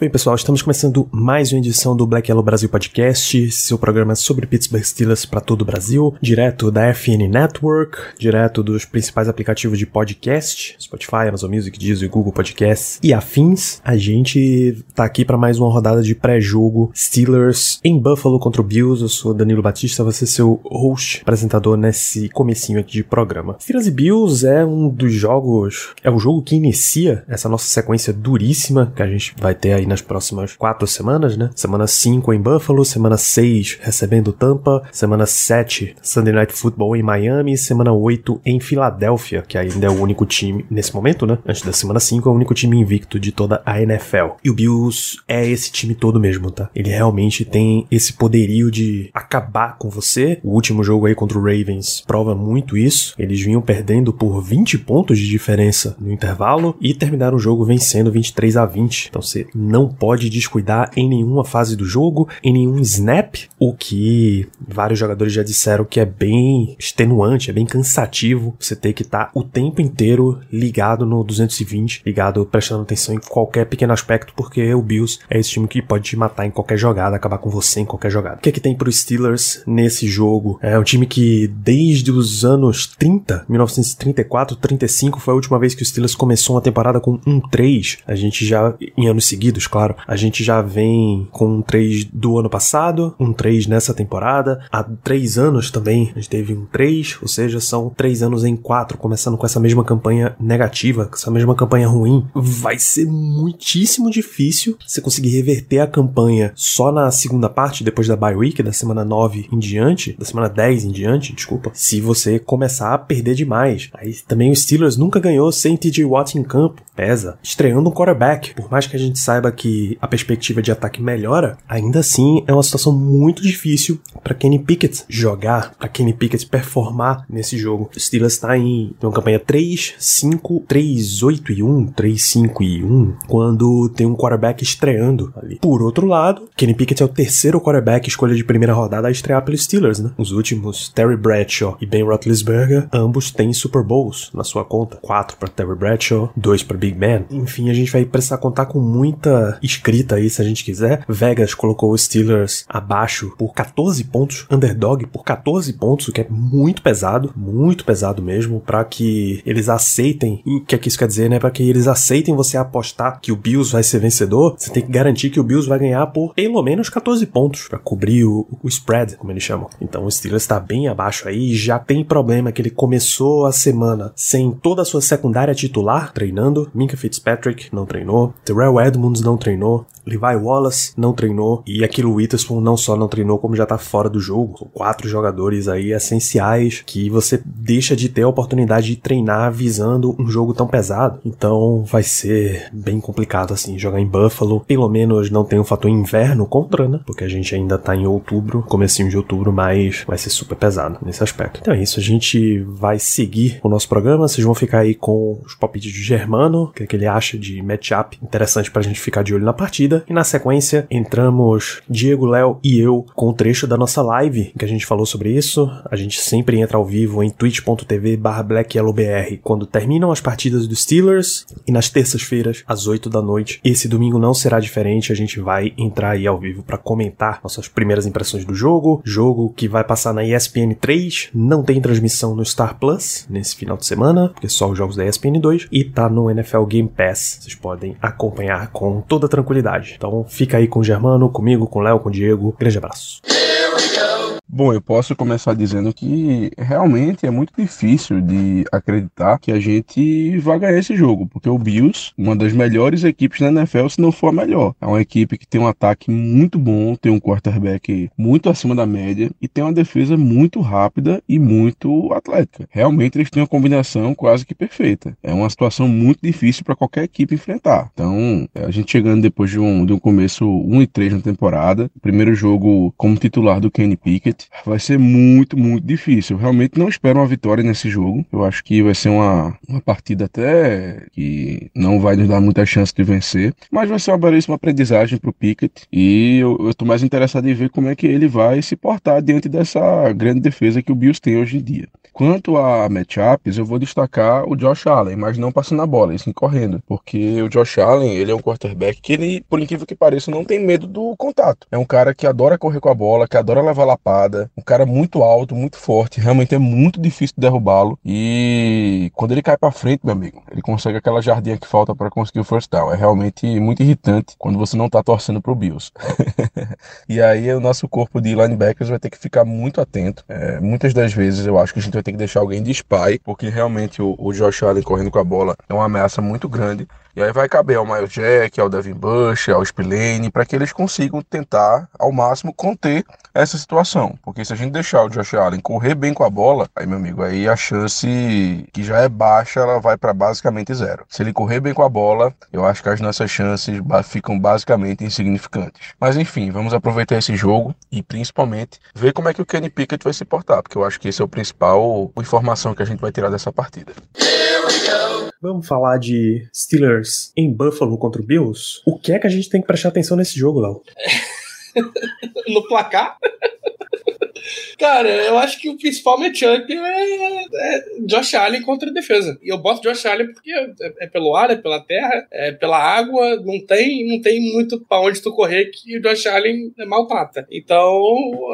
Muito bem, pessoal, estamos começando mais uma edição do Black Yellow Brasil Podcast, seu programa sobre Pittsburgh Steelers para todo o Brasil, direto da FN Network, direto dos principais aplicativos de podcast, Spotify, Amazon Music, Deezer, Google Podcasts e afins. A gente tá aqui para mais uma rodada de pré-jogo Steelers em Buffalo contra o Bills. Eu sou Danilo Batista, você seu host, apresentador nesse comecinho aqui de programa. Steelers e Bills é um dos jogos, é o jogo que inicia essa nossa sequência duríssima que a gente vai ter aí nas próximas quatro semanas, né? Semana 5 em Buffalo, semana 6 recebendo Tampa, semana 7 Sunday Night Football em Miami, semana 8 em Filadélfia, que ainda é o único time, nesse momento, né? Antes da semana 5, é o único time invicto de toda a NFL. E o Bills é esse time todo mesmo, tá? Ele realmente tem esse poderio de acabar com você. O último jogo aí contra o Ravens prova muito isso. Eles vinham perdendo por 20 pontos de diferença no intervalo e terminaram o jogo vencendo 23 a 20. Então você não pode descuidar em nenhuma fase do jogo, em nenhum snap, o que vários jogadores já disseram que é bem extenuante, é bem cansativo você ter que estar tá o tempo inteiro ligado no 220, ligado prestando atenção em qualquer pequeno aspecto, porque o Bills é esse time que pode te matar em qualquer jogada, acabar com você em qualquer jogada. O que é que tem pro Steelers nesse jogo? É um time que desde os anos 30, 1934, 35 foi a última vez que o Steelers começou uma temporada com 1-3. A gente já em anos seguidos claro. A gente já vem com um 3 do ano passado, um 3 nessa temporada. Há três anos também a gente teve um 3, ou seja, são três anos em quatro, começando com essa mesma campanha negativa, com essa mesma campanha ruim. Vai ser muitíssimo difícil você conseguir reverter a campanha só na segunda parte, depois da bye week, da semana 9 em diante, da semana 10 em diante, desculpa, se você começar a perder demais. Aí também o Steelers nunca ganhou sem TJ Watt em campo, pesa. Estreando um quarterback, por mais que a gente saiba que a perspectiva de ataque melhora, ainda assim é uma situação muito difícil para Kenny Pickett jogar, para Kenny Pickett performar nesse jogo. O Steelers está em uma campanha 3, 5, 3, 8 e 1, 3, 5 e 1, quando tem um quarterback estreando ali. Por outro lado, Kenny Pickett é o terceiro quarterback escolha de primeira rodada a estrear pelos Steelers, né? Os últimos, Terry Bradshaw e Ben Roethlisberger, ambos têm Super Bowls na sua conta. Quatro para Terry Bradshaw, dois para Big Ben. Enfim, a gente vai precisar contar com muita escrita aí, se a gente quiser. Vegas colocou os Steelers abaixo por 14 pontos, underdog por 14 pontos, o que é muito pesado, muito pesado mesmo, para que eles aceitem. O que é que isso quer dizer, né? Para que eles aceitem você apostar que o Bills vai ser vencedor, você tem que garantir que o Bills vai ganhar por pelo menos 14 pontos para cobrir o, o, spread, como eles chamam. Então o Steelers está bem abaixo aí, já tem problema que ele começou a semana sem toda a sua secundária titular treinando. Minka Fitzpatrick não treinou, Terrell Edmonds não não treinou, Levi Wallace não treinou e aquilo Witherspoon não só não treinou como já tá fora do jogo. São quatro jogadores aí essenciais que você deixa de ter a oportunidade de treinar visando um jogo tão pesado. Então vai ser bem complicado assim jogar em Buffalo. Pelo menos não tem um fator inverno contra, né? Porque a gente ainda tá em outubro, comecinho de outubro, mas vai ser super pesado nesse aspecto. Então é isso, a gente vai seguir o nosso programa. Vocês vão ficar aí com os palpites de Germano, o que, é que ele acha de matchup interessante pra gente ficar de olho na partida e na sequência entramos Diego, Léo e eu com o um trecho da nossa live que a gente falou sobre isso. A gente sempre entra ao vivo em twitch.tv blackyellowbr quando terminam as partidas dos Steelers e nas terças-feiras às 8 da noite. Esse domingo não será diferente, a gente vai entrar aí ao vivo para comentar nossas primeiras impressões do jogo, jogo que vai passar na ESPN 3, não tem transmissão no Star Plus nesse final de semana, porque só os jogos da ESPN 2 e tá no NFL Game Pass. Vocês podem acompanhar com toda tranquilidade. Então fica aí com o Germano, comigo, com o Léo, com o Diego. Grande abraço. Bom, eu posso começar dizendo que realmente é muito difícil de acreditar que a gente vai ganhar esse jogo, porque o Bills, uma das melhores equipes na NFL, se não for a melhor. É uma equipe que tem um ataque muito bom, tem um quarterback muito acima da média e tem uma defesa muito rápida e muito atlética. Realmente eles têm uma combinação quase que perfeita. É uma situação muito difícil para qualquer equipe enfrentar. Então, a gente chegando depois de um, de um começo 1 e 3 na temporada, primeiro jogo como titular do Kenny Pickett, Vai ser muito, muito difícil. Eu realmente não espero uma vitória nesse jogo. Eu acho que vai ser uma, uma partida até que não vai nos dar muita chance de vencer, mas vai ser uma belíssima aprendizagem pro Pickett e eu, eu tô mais interessado em ver como é que ele vai se portar diante dessa grande defesa que o Bills tem hoje em dia. Quanto a matchups, eu vou destacar o Josh Allen, mas não passando a bola, e sim correndo, porque o Josh Allen, ele é um quarterback que ele, por incrível que pareça, não tem medo do contato. É um cara que adora correr com a bola, que adora levar lapada, um cara muito alto, muito forte, realmente é muito difícil derrubá-lo e quando ele cai para frente, meu amigo, ele consegue aquela jardinha que falta para conseguir o first down. É realmente muito irritante quando você não tá torcendo pro Bills. e aí o nosso corpo de linebackers vai ter que ficar muito atento. É, muitas das vezes eu acho que a gente vai ter que deixar alguém de spy, porque realmente o, o Josh Allen correndo com a bola é uma ameaça muito grande. E aí vai caber ao Miles Jack, ao Devin Bush, ao Spillane, para que eles consigam tentar ao máximo conter essa situação. Porque se a gente deixar o Josh Allen correr bem com a bola, aí meu amigo, aí a chance que já é baixa, ela vai para basicamente zero. Se ele correr bem com a bola, eu acho que as nossas chances ficam basicamente insignificantes. Mas enfim, vamos aproveitar esse jogo e principalmente ver como é que o Kenny Pickett vai se portar, porque eu acho que esse é o principal informação que a gente vai tirar dessa partida. Vamos falar de Steelers em Buffalo contra o Bills? O que é que a gente tem que prestar atenção nesse jogo, Léo? no placar. Cara, eu acho que o principal matchup é, é Josh Allen contra a defesa. E eu boto Josh Allen porque é, é, pelo ar, é pela terra, é pela água, não tem, não tem muito pra onde tu correr que o Josh Allen maltrata. Então,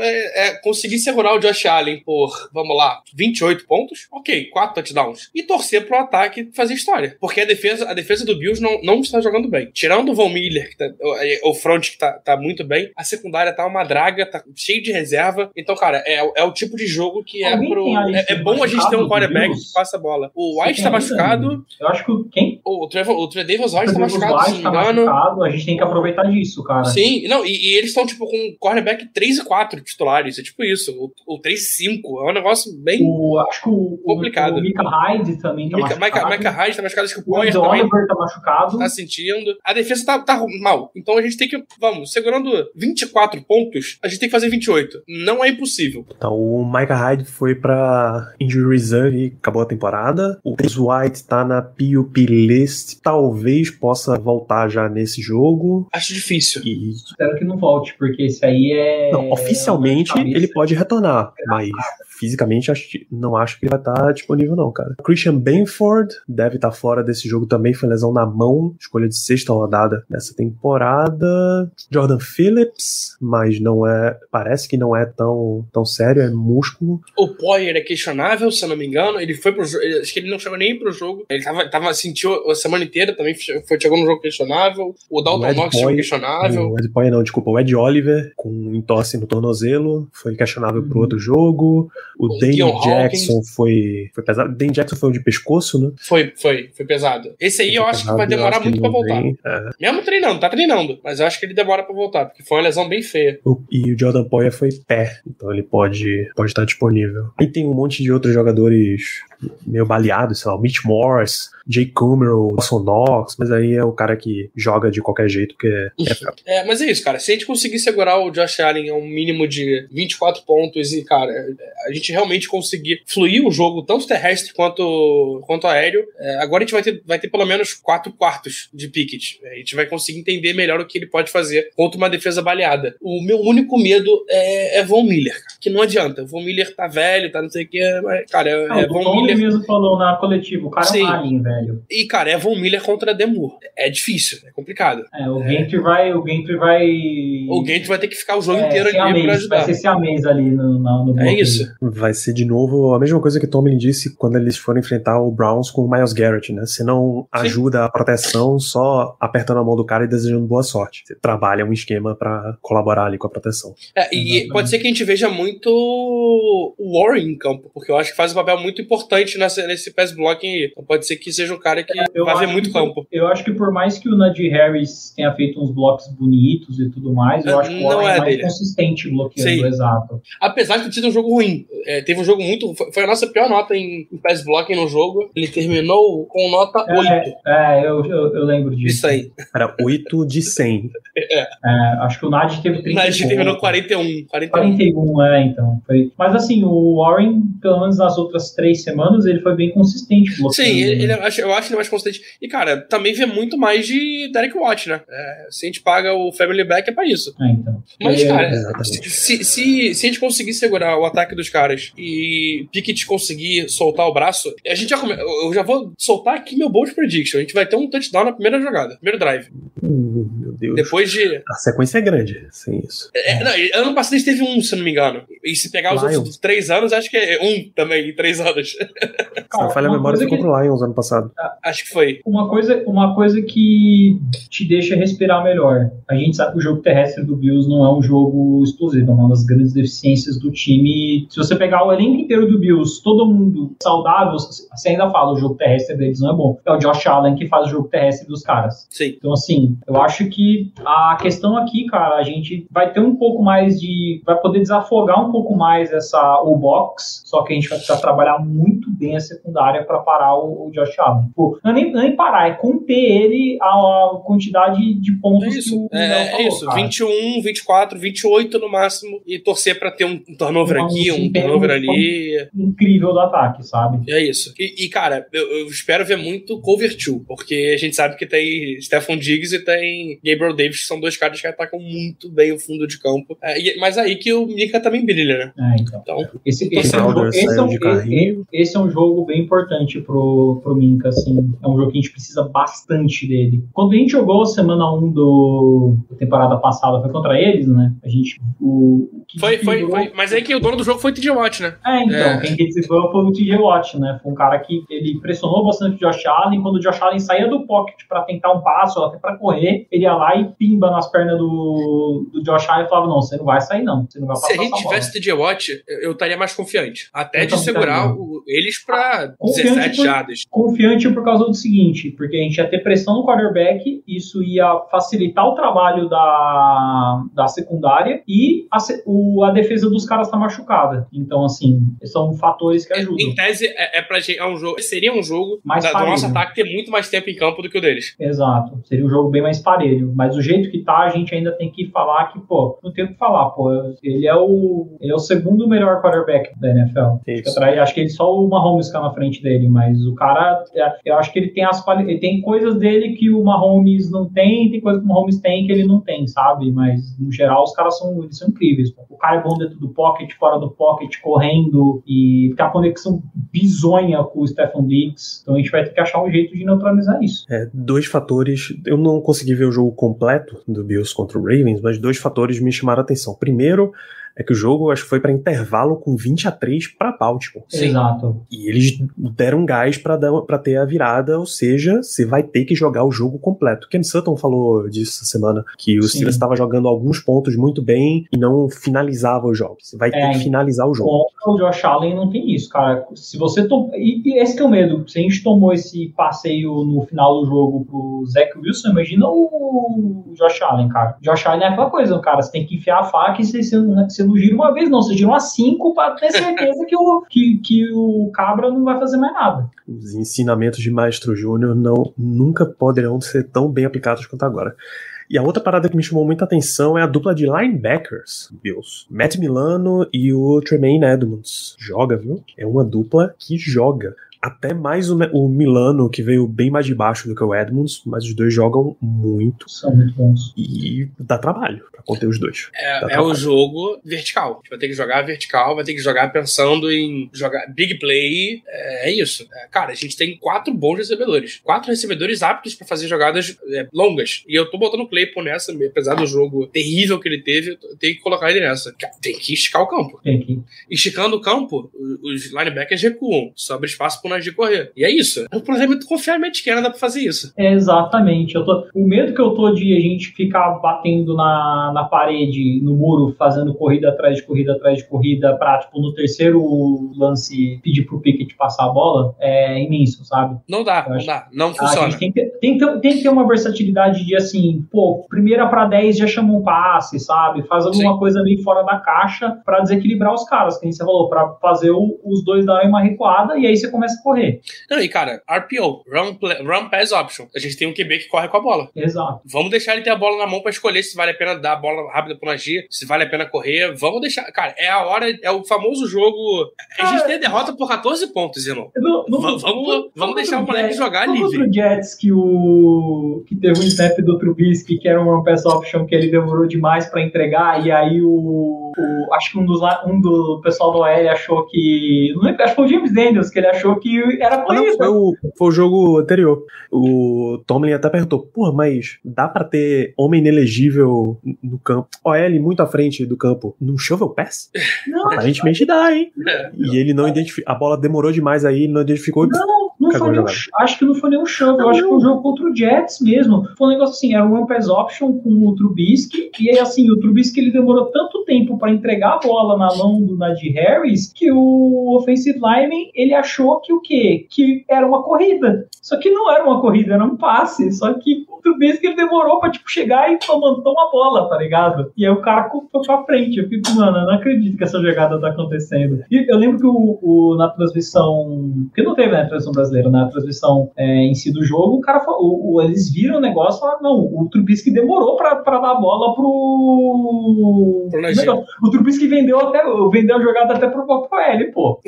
é, é conseguir segurar o Josh Allen por, vamos lá, 28 pontos, ok, 4 touchdowns. E torcer pro ataque fazer história. Porque a defesa, a defesa do Bills não, não está jogando bem. Tirando o Von Miller, que tá, o, o front que tá, tá muito bem, a secundária tá uma draga, tá cheio de reserva. Então, cara, é, é o tipo de jogo que é Alguém pro. É, é bom a gente ter um quarterback que passa a bola. O White tá machucado. Eu acho que o- quem? O Trevor, o Trevor Davis White tá O machucado, se White não tá engano. machucado, a gente tem que aproveitar disso, cara. Sim, não, e, e eles estão, tipo, com quarterback 3 e 4 titulares. É tipo isso. O, o 3 e 5. É um negócio bem. O, acho que o, Complicado. o, o Mika Hyde também tá Mika, Mika, machucado. Mika Hyde tá machucado, acho que o o Poyer também Oliver tá machucado. tá sentindo. A defesa tá, tá mal. Então a gente tem que, vamos, segurando 24 pontos, a gente tem que fazer 28. Não é impossível. Então, o Micah Hyde foi pra Injury Reserve e acabou a temporada. O Chris White tá na PUP List. Talvez possa voltar já nesse jogo. Acho difícil. E, Espero que não volte, porque esse aí é. não, oficialmente cabeça. ele pode retornar, mas fisicamente acho não acho que ele vai estar disponível não, cara. Christian Benford deve estar fora desse jogo também, foi lesão na mão, escolha de sexta rodada dessa temporada. Jordan Phillips, mas não é, parece que não é tão, tão sério, é músculo. O Poyer é questionável, se eu não me engano. Ele foi pro jogo. Acho que ele não chegou nem pro jogo. Ele tava, tava sentiu a semana inteira também. Foi, chegou no jogo questionável. O Dalton O Knox Poyer- questionável. O Ed Poyer não, desculpa, o Ed Oliver com entorse no tornozelo, foi questionável pro outro jogo. O, O Dane Jackson foi, foi pesado. Dane Jackson foi o de pescoço, né? Foi, foi, foi pesado. Esse aí eu Foi acho que pesado, vai demorar muito pra voltar. vem. É. Mesmo treinando, tá treinando. Mas eu acho que ele demora pra voltar, porque foi uma lesão bem feia. O- E o Jordan Poyer foi pé, então ele pode, pode estar disponível. E tem um monte de outros jogadores meio baleados, sei lá, o Mitch Morse, Jay Cummer, o Dawson Knox, mas aí é o cara que joga de qualquer jeito, porque é, É, mas é isso, cara. Se a gente conseguir segurar o Josh Allen a um mínimo de 24 pontos e, cara, a gente realmente conseguir fluir o jogo, tanto terrestre quanto, quanto aéreo, é, agora a gente vai ter, vai ter pelo menos quatro quartos de Pickett. A gente vai conseguir entender melhor o que ele pode fazer contra uma defesa baleada. O meu único medo é, é Von Miller, cara, que não adianta. O Von Miller tá velho, tá não sei o que, mas, cara, é, é o Von Tom Miller. mesmo falou na coletiva, o cara Sim. é um alien, velho. E, cara, é Von Miller contra Demur. É difícil, é complicado. É, o Gentry vai. O Gentry vai. O Gant vai ter que ficar o jogo é, inteiro ali pra ajudar. Vai ser siamês ali no, na- no É isso. vai ser de novo a mesma coisa que Tomlin disse quando eles foram enfrentar o Browns com o Miles Garrett, né? Você não ajuda a proteção só apertando a mão do cara e desejando boa sorte. Você trabalha um esquema pra colaborar ali com a proteção. É, e Exatamente. pode ser que a gente veja muito o Warren em campo, porque eu acho que faz um papel muito importante importante nessa, nesse pass blocking aí. Então pode ser que seja um cara que Eu vai ver muito que- campo. Eu acho que por mais que o Najee Harris tenha feito uns blocos bonitos e tudo mais, eu É, acho que o não Warren é é mais dele. consistente bloqueando, Sim. exato. Apesar de ter tido um jogo ruim. É, teve um jogo muito. Foi foi a nossa pior nota em, em pass blocking no jogo. Ele terminou com nota 8. É, é eu, eu, eu lembro disso. Isso aí. Era 8 de 100. É, acho que o Najee teve 30 A gente terminou 41. 41. 41, é, então. Foi... Mas assim, o Warren, pelo menos nas outras três semanas, ele foi bem consistente. Sim, ele, né? ele- eu acho- eu acho ele mais consistente. E, cara, também vê muito mais de Derek Watt, né? É, se a gente paga o Family Back, é pra isso. É, então. Mas, É, cara, exatamente. se, se, se a gente conseguir segurar o ataque dos caras e Pickett conseguir soltar o braço, a gente já come... Eu já vou soltar aqui meu bold prediction. A gente vai ter um touchdown na primeira jogada, primeiro drive. Hum, meu Deus. Depois de. A sequência é grande, sem isso. É, não, ano passado a gente teve um, se eu não me engano. E se pegar os Lions. outros três anos, acho que é um também, em três anos. Se não falha a memória, ficou que- pro Lions ano passado. acho que foi. Uma coisa, uma coisa que te deixa respirar melhor. A gente sabe que o jogo terrestre do Bills não é um jogo explosivo, é uma das grandes deficiências do time. Se você pegar o elenco inteiro do Bills, todo mundo saudável, você ainda fala o jogo terrestre deles não é bom. É o Josh Allen que faz o jogo terrestre dos caras. Sim. Então, assim, eu acho que a questão aqui, cara, a gente vai ter um pouco mais de. vai poder desafogar um pouco mais essa o box, só que a gente vai precisar trabalhar muito bem a secundária para parar o, o Josh Allen. Pô, não é nem, nem parar, é conter ele a, a quantidade de É pontos que isso. o É, é falou, isso. cara. 21, 24, 28 no máximo. E torcer pra ter um turnover aqui, um turnover ali. Incrível do ataque, sabe? É isso. E, e, cara, eu, eu espero ver muito Cover 2, porque a gente sabe que tem Stephon Diggs e tem Gabriel Davis, que são dois caras que atacam muito bem o fundo de campo. É, e- mas aí que o Mika também brilha, né? É, então. Então, Esse, esse, é um, jogo, esse, é um, esse- é um bem importante pro, pro Minka, assim. É um jogo que a gente precisa bastante dele. Quando a gente jogou a semana 1 do, da temporada passada, foi contra eles, né? A gente. O, foi, foi, foi. Mas aí que o dono do jogo foi o TJ Watt, né? É, então, É. quem desequilibrou foi o TJ Watt, né? Foi um cara que ele pressionou bastante o Josh Allen. Quando o Josh Allen saía do pocket pra tentar um passo, ou até pra correr, ele ia lá e pimba nas pernas do, do Josh Allen e falava: Não, você não vai sair, não. Você não vai passar Se a gente essa bola." tivesse TJ Watt, eu estaria mais confiante. Até Eu de segurar o- eles pra Confiante 17 por- jardas. confiante por causa do seguinte, porque a gente ia ter pressão no quarterback, isso ia facilitar o trabalho da, da secundária e a, o- a defesa dos caras tá machucada. Então, assim, são fatores que ajudam. Em tese, é, é pra gente. É um jogo, seria um jogo Mais da- do nosso ataque ter muito mais tempo em campo do que o deles. Exato. Seria um jogo bem mais parelho. Mas o jeito que tá, a gente ainda tem que falar que, pô, não tem o que falar, pô. Ele é o, ele é o segundo melhor quarterback da NFL. Isso. Acho que ele só o Mahomes fica na frente dele, mas o cara, é, eu acho que ele tem as ele tem coisas dele que o Mahomes não tem, tem coisas que o Mahomes tem que ele não tem, sabe? Mas no geral os caras são, eles são incríveis. pô. O cara é bom dentro do pocket, fora do pocket, correndo e tem a conexão bizonha com o Stephen Diggs. Então a gente vai ter que achar um jeito de neutralizar isso. É, dois fatores. Eu não consegui ver o jogo completo do Bills contra o Ravens, mas dois fatores me chamaram a atenção. Primeiro é que o jogo acho que foi para intervalo com 20 a 3 para Baltimore. Sim. Exato. E eles deram gás para dar para ter a virada, ou seja, você vai ter que jogar o jogo completo. Ken Sutton falou disso essa semana que o Sim. Steelers estava jogando alguns pontos muito bem e não finalizava os jogos. Você vai ter É, que finalizar o jogo. Contra o Josh Allen não tem isso, cara. Se você tom... e, e esse que é o medo. Se a gente tomou esse passeio no final do jogo pro Zach Wilson, imagina o Josh Allen, cara. Josh Allen é aquela coisa, cara. Você tem que enfiar a faca e você, você, não, gira uma vez, não. Você gira umas cinco pra ter certeza que, o, que, que o cabra não vai fazer mais nada. Os ensinamentos de Maestro Júnior não nunca poderão ser tão bem aplicados quanto agora. E a outra parada que me chamou muita atenção é a dupla de linebackers Bills. Matt Milano e o Tremaine Edmonds. Joga, viu? É uma dupla que joga. Até mais o, o Milano, que veio bem mais de baixo do que o Edmonds, mas os dois jogam muito. São muito bons. E dá trabalho pra conter os dois. É, é o jogo vertical. A gente vai ter que jogar vertical, vai ter que jogar pensando em jogar big play. É, é isso. É, cara, a gente tem quatro bons recebedores. Quatro recebedores aptos pra fazer jogadas é, longas. E eu tô botando o Claypool nessa, apesar do jogo terrível que ele teve, eu tenho que colocar ele nessa. Tem que esticar o campo. Tem que. Esticando o campo, o- os linebackers recuam. Sobra espaço pro Najee correr. E é isso. O problema é tu confiar em Matt Canada pra fazer isso. É, exatamente. Eu tô, o medo que eu tô de a gente ficar batendo na, na parede, no muro, fazendo corrida atrás de corrida atrás de corrida, pra, tipo, no terceiro lance pedir pro Pickett passar a bola, é imenso, sabe? Não dá, Eu não acho- dá. Não A funciona. gente tem que, ter- tem, que ter, tem que ter uma versatilidade de assim, pô, primeira pra 10 já chama um passe, sabe? Faz alguma Sim. coisa meio fora da caixa pra desequilibrar os caras, que nem você falou, pra fazer o- os dois darem uma recuada e aí você começa a correr. Não, e cara, RPO, Run, play- run Pass Option. A gente tem um QB que corre com a bola. Exato. Vamos deixar ele ter a bola na mão pra escolher se vale a pena dar a bola rápida pro Najee, se vale a pena correr. Vamos deixar. Cara, é a hora, é o famoso jogo. A gente tem a derrota por 14 pontos, irmão. Vamos- vamos- vamos deixar o moleque jogar livre. Contra o Jets que o que teve um snap do Trubisky que era um pass option que ele demorou demais pra entregar e aí o, o- acho que um dos um do pessoal do OL achou que não lembro, acho que foi o James Daniels que ele achou que era Ah, não, corrida. foi o, foi o jogo anterior. O Tomlin até perguntou, porra, mas dá pra ter homem inelegível no campo? OL muito à frente do campo. Num shovel pass? Não, Aparentemente dá, hein? É. E ele não identificou. A bola demorou demais aí, ele não identificou. Não, não foi nenhum, acho que não foi nenhum chove, eu acho que foi um jogo contra o Jets mesmo. Foi um negócio assim, era um pass option com o Trubisky, e aí assim, o Trubisky ele demorou tanto tempo pra entregar a bola na mão do Najee Harris que o offensive lineman, ele achou que o quê? Que era uma corrida. Só que não era uma corrida, era um passe. Só que o Trubisky ele demorou pra tipo, chegar e levantou uma bola, tá ligado? E aí o cara foi pra frente. Eu fico, mano, eu não acredito que essa jogada tá acontecendo. E eu lembro que o, o- na transmissão. Porque não teve né, na transmissão brasileira, na transmissão é, em si do jogo, o cara falou, o- eles viram o negócio e falaram, não, o Trubisky demorou pra, pra dar a bola pro. O Trubisky vendeu até vendeu a jogada até pro próprio L, pô.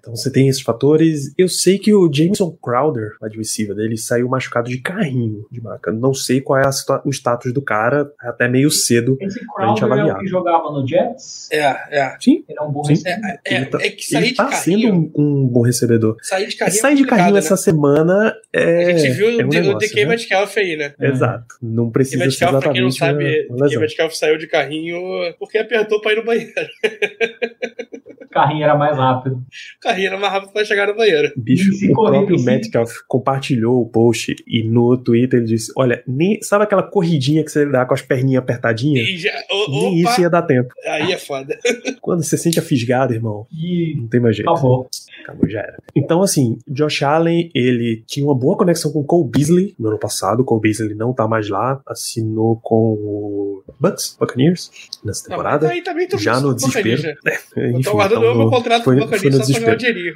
Então você tem esses fatores. Eu sei que o Jameson Crowder, wide receiver dele, saiu machucado de carrinho de maca. Não sei qual é o status do cara, é até meio cedo. Esse Pra gente Crowder é o avaliar. que jogava no Jets. É, é. Sim, Ele é um bom Sim. receiver. É, Ele tá- é que sair ele de tá carrinho. sendo um, um bom recebedor. Sair de carrinho. Sair é de carrinho essa semana é. né? A gente viu é um o, D- o negócio, DK né? Metcalf aí, né? Exato. Não DK precisa ser Metcalf, pra quem não exatamente sabe, DK. Metcalf saiu de carrinho porque apertou pra ir no banheiro. O carrinho era mais rápido. O carrinho era mais rápido pra chegar no banheiro. Bicho, o próprio se- Metcalf compartilhou o post e no Twitter ele disse: Olha, nem, sabe aquela corridinha que você dá com as perninhas apertadinhas? Já, o- Nem opa, isso ia dar tempo. aí é foda. Quando você sente a fisgada, irmão, E não tem mais jeito. acabou. Acabou, já era. Então, assim, Josh Allen, ele tinha uma boa conexão com o Cole Beasley no ano passado. Cole Beasley não tá mais lá, assinou com o Bucks, Buccaneers, nessa Não, temporada. mas aí também tô já no desespero. Eu Eu tô guardando o meu contrato foi, com o no só pra ganhar um dinheirinho.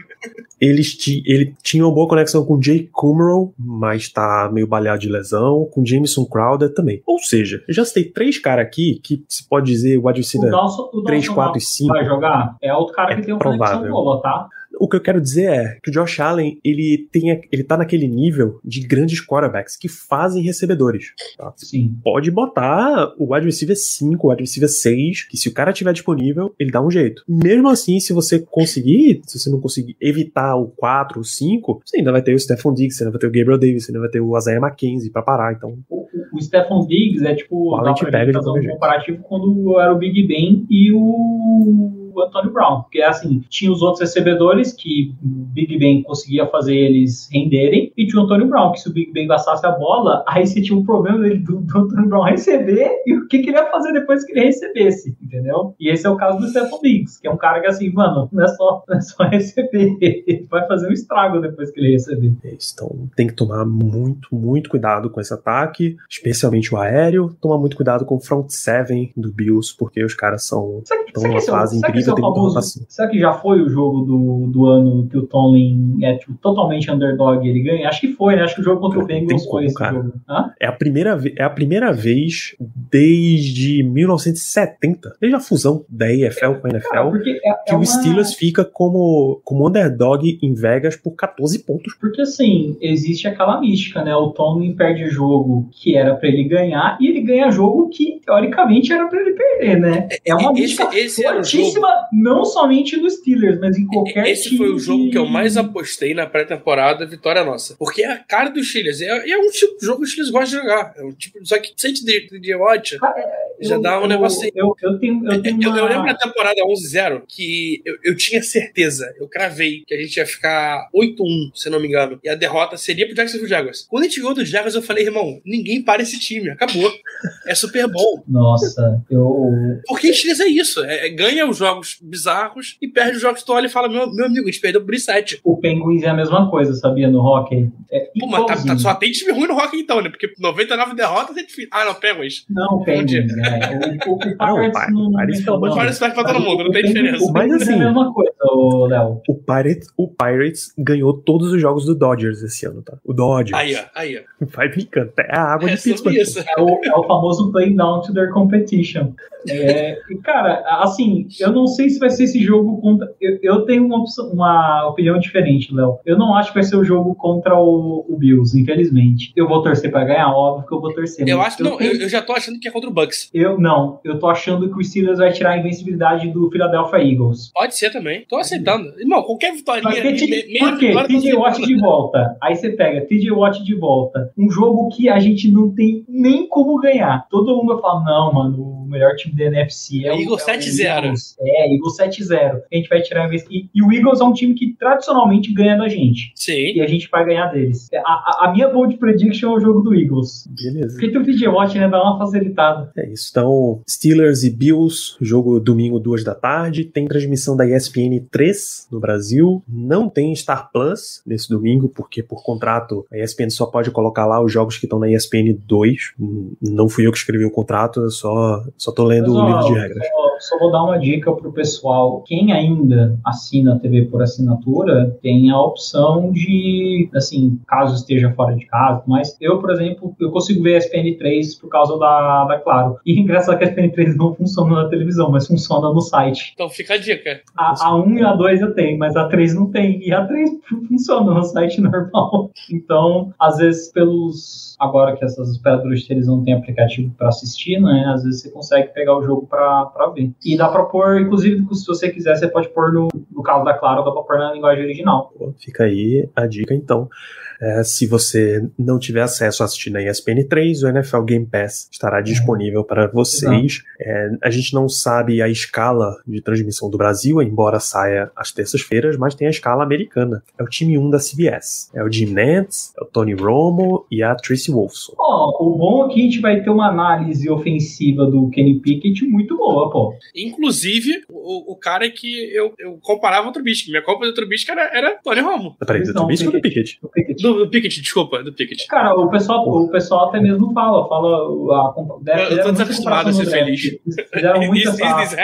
Eles ti, ele tinha uma boa conexão com Jay Kummerow, mas tá meio baleado de lesão, com Jameson Crowder também. Ou seja, eu já citei três caras aqui que se pode dizer O receiver Dawson, o 3, Dawson 4 e 5. vai jogar? É outro cara É que tem uma provável. conexão boa, tá? O que eu quero dizer é que o Josh Allen, ele tem ele tá naquele nível de grandes quarterbacks que fazem recebedores. tá? Sim. Pode botar o wide receiver 5, o wide receiver 6, que se o cara tiver disponível, ele dá um jeito. Mesmo assim, se você conseguir, se você não conseguir evitar o 4, o 5, você ainda vai ter o Stephon Diggs, você ainda vai ter o Gabriel Davis, você ainda vai ter o Isaiah McKenzie pra parar. Então, O, o- Stephon Diggs é tipo, O Allen te pega de um comparativo quando era o Big Ben e o Antônio Brown. Porque assim, tinha os outros recebedores que o Big Ben conseguia fazer eles renderem, e tinha o Antônio Brown, que se o Big Ben gastasse a bola, aí você tinha um problema dele, do, do Antônio Brown receber e o que, que ele ia fazer depois que ele recebesse, entendeu? E esse é o caso do Stephon Diggs, que é um cara que assim, mano, não é só, não é só receber, ele vai fazer um estrago depois que ele receber. é isso. Então, tem que tomar muito, muito cuidado com esse ataque, especialmente o aéreo. Tomar muito cuidado com o front seven do Bills, porque os caras são Será que, Então, será que uma esse é o- fase será é o tem muita famoso- rotação. Será que já foi o jogo do, do ano que o Tomlin é tipo, totalmente underdog e ele ganha? Acho que foi, né? Acho que o jogo contra o Bengals foi esse cara. jogo. Hã? É a primeira, é a primeira vez desde 1970, desde a fusão da EFL com a NFL, Cara, porque é, que é o uma- Steelers fica como, como underdog em Vegas por 14 pontos. Porque assim, existe aquela mística, né? O Tomlin perde jogo que era pra ele ganhar e ele ganha jogo que teoricamente era pra ele perder, né? É uma Esse- mística esse era o não somente no Steelers, mas em qualquer Esse time foi o jogo que eu de- mais apostei na pré-temporada, vitória nossa. Porque é a cara dos Steelers. É, é um tipo de jogo que os Steelers gostam de jogar. É um tipo, só que sente de, de Watt. Cara, Já dá um negocinho. Eu, eu tenho, eu tenho Eu, uma... eu lembro na temporada 11-0 que eu, tinha certeza, eu cravei que a gente ia ficar 8-1, se não me engano. E a derrota seria pro Jacksonville Jaguars. Quando a gente ganhou do Jaguars, eu falei, irmão, ninguém para esse time, acabou. É super bom. Nossa, eu... Porque a Steelers é isso. É, é, ganha os jogos bizarros e perde os jogos que tu olha e fala, meu, meu amigo, a gente perdeu por 7. O Penguins é a mesma coisa, sabia, no hockey. É Pô, mas tá, tá- só tem time ruim no Rock então, né? Porque 99 derrotas é difícil. Ah, não, Penguins. Não, o Penguins, né? O, o, o Pirates Pirates não... Pirates, vai pra todo mundo, não tem O diferença. O Mas Penguins é assim- a mesma coisa, Léo. O Pirates, o Pirates ganhou todos os jogos do Dodgers esse ano, tá? O Dodgers. Aí, ó, aí, ó. Vai brincando. É a água É de Pittsburgh. É o, é o famoso play down to their competition. É, e, cara, assim, eu não sei se vai ser esse jogo contra. Eu, eu tenho uma, opção- uma opinião diferente, Léo. Eu não acho que vai ser o jogo contra o, o Bills, infelizmente. Eu vou torcer pra ganhar, óbvio que eu vou torcer. Eu acho que não, tenho- eu já tô achando que é contra o Bucks. Eu não, eu tô achando que o Steelers vai tirar a invencibilidade do Philadelphia Eagles. Pode ser também. Tô aceitando. Irmão, qualquer vitória. Por quê? vitória tá TJ Watt de volta. Aí você pega TJ Watt de volta. Um jogo que a gente não tem nem como ganhar. Todo mundo vai falar, não, mano, melhor time da NFC é o Eagles é o 7-0. Eagles. É, Eagles 7-0. A gente vai tirar a vez. E, e o Eagles é um time que tradicionalmente ganha da gente. Sim. E a gente vai ganhar deles. A, a, a minha bold prediction é o jogo do Eagles. Beleza. Porque tem o TJ Watt, né? Dá uma facilitada. É isso. Então, Steelers e Bills, jogo domingo, duas da tarde. Tem transmissão da ESPN 3 no Brasil. Não tem Star Plus nesse domingo, porque por contrato a ESPN só pode colocar lá os jogos que estão na ESPN 2. Hum, Não fui eu que escrevi o contrato, eu só, só tô lendo o livro de regras. Só, só vou dar uma dica pro pessoal. Quem ainda assina a TV por assinatura tem a opção de, assim, caso esteja fora de casa, mas eu, por exemplo, eu consigo ver a SPN 3 por causa da, da Claro. E engraçado que a SPN 3 não funciona na televisão, mas funciona no site. Então fica a dica. A, a 1 e a 2 eu tenho, mas a 3 não tem. E a 3 funciona no site normal. Então, às vezes, pelos. Agora que essas operadoras de televisão têm aplicativo para assistir, né? Às vezes você consegue pegar o jogo para ver. E dá para pôr, inclusive, se você quiser, você pode pôr no, no caso da Claro, dá para pôr na linguagem original. Fica aí a dica então. É, se você não tiver acesso a assistir na ESPN 3, o NFL Game Pass estará disponível para vocês. É, a gente não sabe a escala de transmissão do Brasil, embora saia às terças-feiras, mas tem a escala americana. É o time 1 da CBS. É o Jim Nantz, é o Tony Romo e a Tracy Wolfson. Ó, o bom é que a gente vai ter uma análise ofensiva do Kenny Pickett muito boa, pô. Inclusive, o, o cara que eu, eu comparava o Trubisky. Minha compra do Trubisky era, era Tony Romo. Peraí, do Não, Trubisky ou do Pickett? O Pickett. Do, do Pickett, desculpa, do Pickett. Cara, o pessoal, o pessoal até mesmo fala, fala a, compa- Eu- eu tô desacostumado a ser feliz. Fizeram muito essa,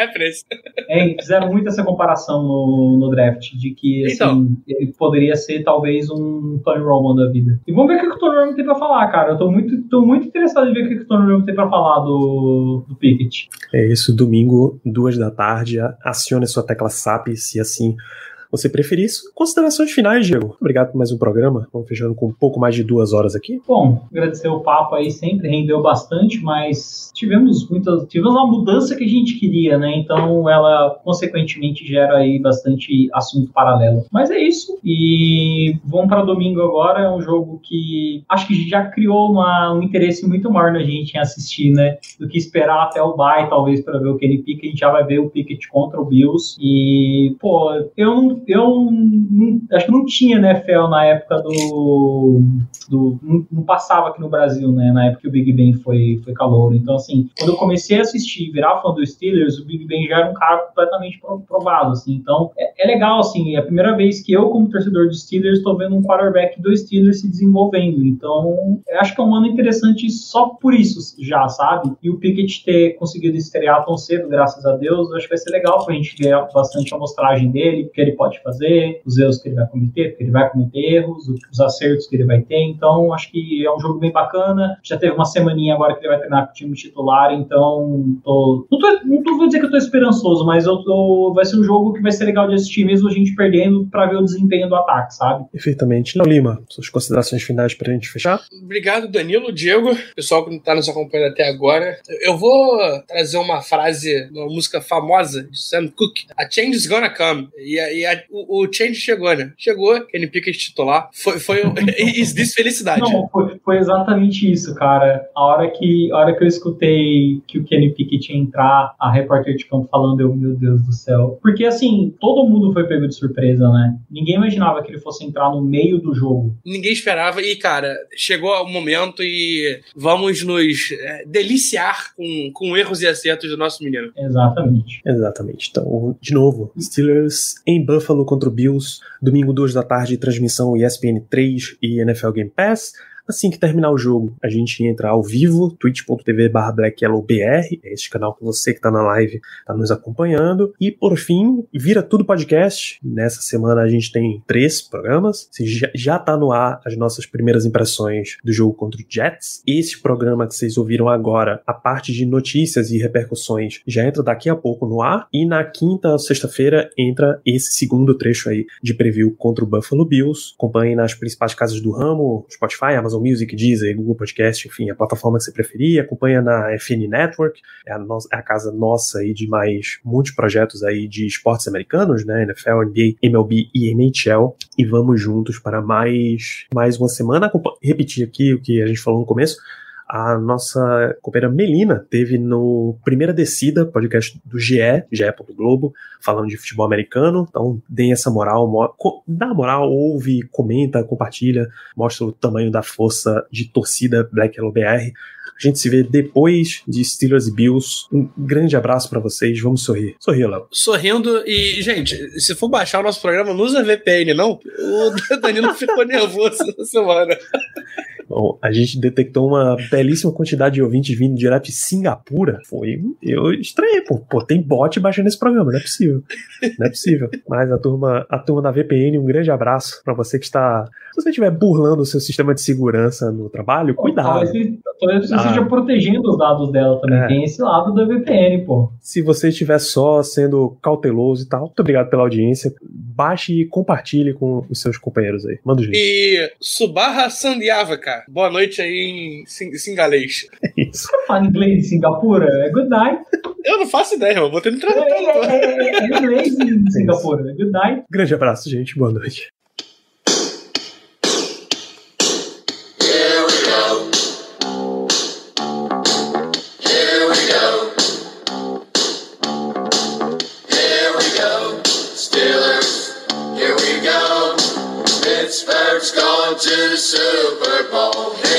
é, fizeram muito essa comparação no, no draft de que assim, Então. ele poderia ser talvez um Tony Romo da vida. E vamos ver o que o Tony Romo tem pra falar, cara. Eu tô muito, tô muito interessado em ver o que o Tony Romo tem pra falar do, do Pickett. É isso, domingo, duas da tarde. Acione a sua tecla SAP se assim você preferir isso. Considerações finais, Diego. Obrigado por mais um programa. Vamos fechando com um pouco mais de duas horas aqui. Bom, agradecer o papo aí, sempre rendeu bastante, mas tivemos muitas, tivemos uma mudança que a gente queria, né? Então ela consequentemente gera aí bastante assunto paralelo. Mas é isso. E vamos para domingo agora, é um jogo que acho que já criou uma- um interesse muito maior na gente em assistir, né? Do que esperar até o bye, talvez, para ver o Kenny Pickett. A gente já vai ver o Pickett contra o Bills. E, pô, eu não, eu não, acho que não tinha NFL na época do do, não, não passava aqui no Brasil, né? Na época que o Big Ben foi, foi calor. Então, assim, quando eu comecei a assistir virar fã do Steelers, o Big Ben já era um cara completamente pro- provado, assim. Então, é, é legal, assim, é a primeira vez que eu, como torcedor do Steelers, estou vendo um quarterback do Steelers se desenvolvendo. Então, acho que é um ano interessante só por isso, já, sabe? E o Pickett ter conseguido estrear tão cedo, graças a Deus, eu acho que vai ser legal pra gente ver bastante a amostragem dele, o que ele pode fazer, os erros que ele vai cometer, porque ele vai cometer erros, os acertos que ele vai ter. Então, acho que é um jogo bem bacana. Já teve uma semaninha agora que ele vai treinar com o time titular, então tô, não, tô, não tô, vou dizer que eu tô esperançoso, mas eu tô, vai ser um jogo que vai ser legal de assistir, mesmo a gente perdendo, pra ver o desempenho do ataque, sabe? Perfeitamente. Léo Lima, suas considerações finais pra gente fechar? Obrigado, Danilo, Diego, pessoal que está nos acompanhando até agora. Eu vou trazer uma frase de uma música famosa de Sam Cooke: A change is gonna come. E e a, é, o, o Change chegou, né? Chegou, Kenny Pickett titular. Foi, foi um, is this felicidade. Não, foi, foi exatamente isso, cara. A hora que, a hora que eu escutei que o Kenny Pickett ia entrar, a repórter de campo falando, eu, meu Deus do céu. Porque assim, todo mundo foi pego de surpresa, né? Ninguém imaginava que ele fosse entrar no meio do jogo. Ninguém esperava e, cara, chegou o momento e vamos nos é, deliciar com, com erros e acertos do nosso menino. Exatamente. Exatamente. Então, de novo, Steelers em Buffalo contra o Bills, domingo 2 da tarde, transmissão ESPN 3 e NFL Game Pass. Assim que terminar o jogo, a gente entra ao vivo, twitch.tv blackyellowbr, é este canal que você que tá na live tá nos acompanhando. E por fim, vira tudo podcast. Nessa semana a gente tem três programas. Já, já tá no ar as nossas primeiras impressões do jogo contra o Jets. Esse programa que vocês ouviram agora, a parte de notícias e repercussões, já entra daqui a pouco no ar. E na quinta, sexta-feira, entra esse segundo trecho aí de preview contra o Buffalo Bills. Acompanhe nas principais casas do ramo, Spotify, Amazon Music, Deezer, Google Podcast, enfim, a plataforma que você preferir. Acompanha na FN Network, é a, no é a casa nossa aí de mais muitos projetos aí de esportes americanos, né? NFL, NBA, MLB e NHL. E vamos juntos para mais, mais uma semana. Repetir aqui o que a gente falou no começo a nossa companheira Melina teve no Primeira Descida, podcast do GE, GE. Globo, falando de futebol americano. Então, deem essa moral, dá moral, ouve, comenta, compartilha, mostra o tamanho da força de torcida Black Yellow BR. A gente se vê depois de Steelers e Bills. Um grande abraço para vocês. Vamos sorrir. Sorrir, Léo. Sorrindo e, gente, se for baixar o nosso programa, não usa VPN, não. O Danilo ficou nervoso essa semana. Bom, a gente detectou uma belíssima quantidade de ouvintes vindo direto de Singapura. Foi. Eu estranhei, pô. Pô, tem bot baixando esse programa, não é possível. Não é possível. Mas a turma, a turma da VPN, um grande abraço para você que está. Se você estiver burlando o seu sistema de segurança no trabalho, cuidado. Talvez você ah. esteja protegendo os dados dela também. É. Tem esse lado da VPN, pô. Se você estiver só sendo cauteloso e tal, muito obrigado pela audiência. Baixe e compartilhe com os seus companheiros aí. Manda o jeito. E Subarra Sandiava, cara boa noite aí em singalês. É isso. Você fala inglês em Singapura? É good night. Eu não faço ideia, eu vou ter que tradutor. É, é, é, é inglês em Singapura. É good night. Grande abraço, gente. Boa noite. to Super Bowl.